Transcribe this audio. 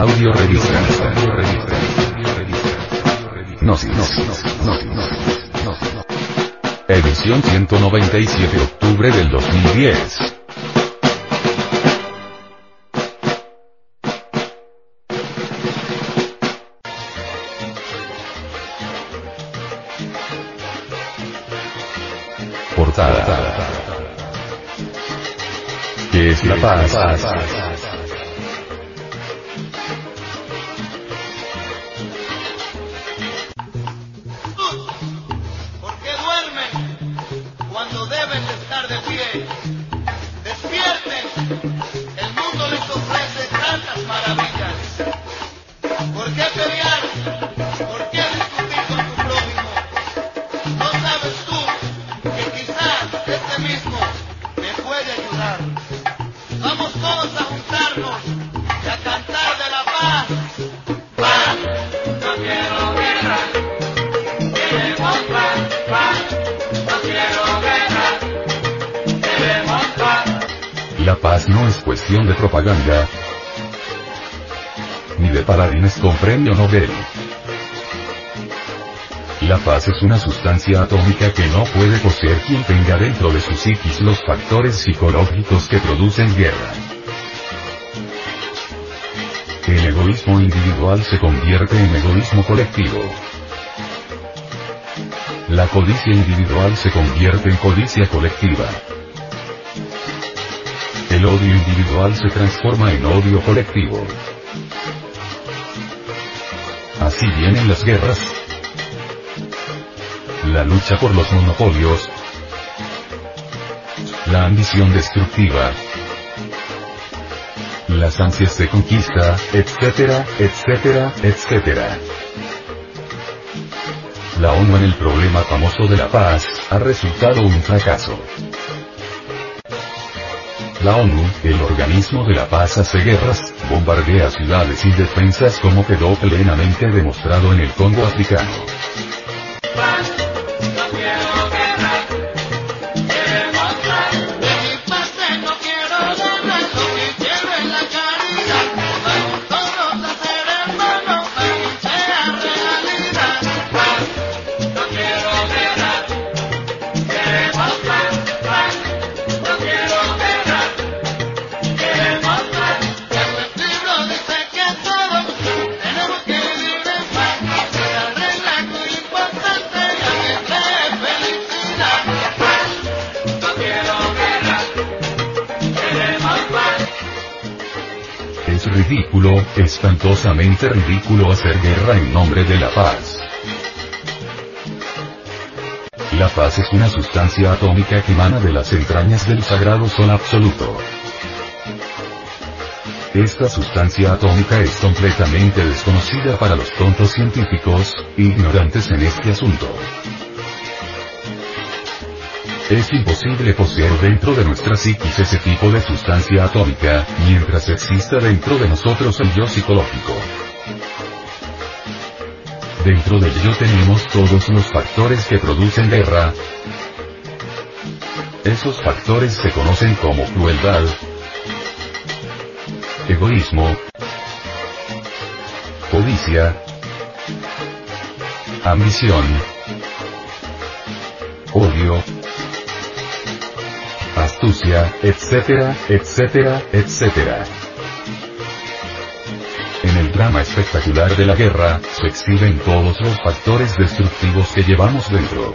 Audio revista. Gnosis. Edición 197 octubre del 2010. Portada. ¿Qué es la paz? Cuando deben de estar de pie? La paz no es cuestión de propaganda, ni de paladines con premio Nobel. La paz es una sustancia atómica que no puede poseer quien tenga dentro de su psiquis los factores psicológicos que producen guerra. El egoísmo individual se convierte en egoísmo colectivo. La codicia individual se convierte en codicia colectiva. El odio individual se transforma en odio colectivo. Así vienen las guerras. La lucha por los monopolios. La ambición destructiva. Las ansias de conquista, etcétera, etcétera, etcétera. La ONU en el problema famoso de la paz, ha resultado un fracaso. La ONU, el organismo de la paz hace guerras, bombardea ciudades indefensas como quedó plenamente demostrado en el Congo africano. Es ridículo, espantosamente ridículo hacer guerra en nombre de la paz. La paz es una sustancia atómica que emana de las entrañas del sagrado sol absoluto. Esta sustancia atómica es completamente desconocida para los tontos científicos, ignorantes en este asunto. Es imposible poseer dentro de nuestra psiquis ese tipo de sustancia atómica, mientras exista dentro de nosotros el yo psicológico. Dentro del yo tenemos todos los factores que producen guerra. Esos factores se conocen como crueldad, egoísmo, codicia, ambición, odio, etcétera, etcétera, etcétera. En el drama espectacular de la guerra, se exhiben todos los factores destructivos que llevamos dentro.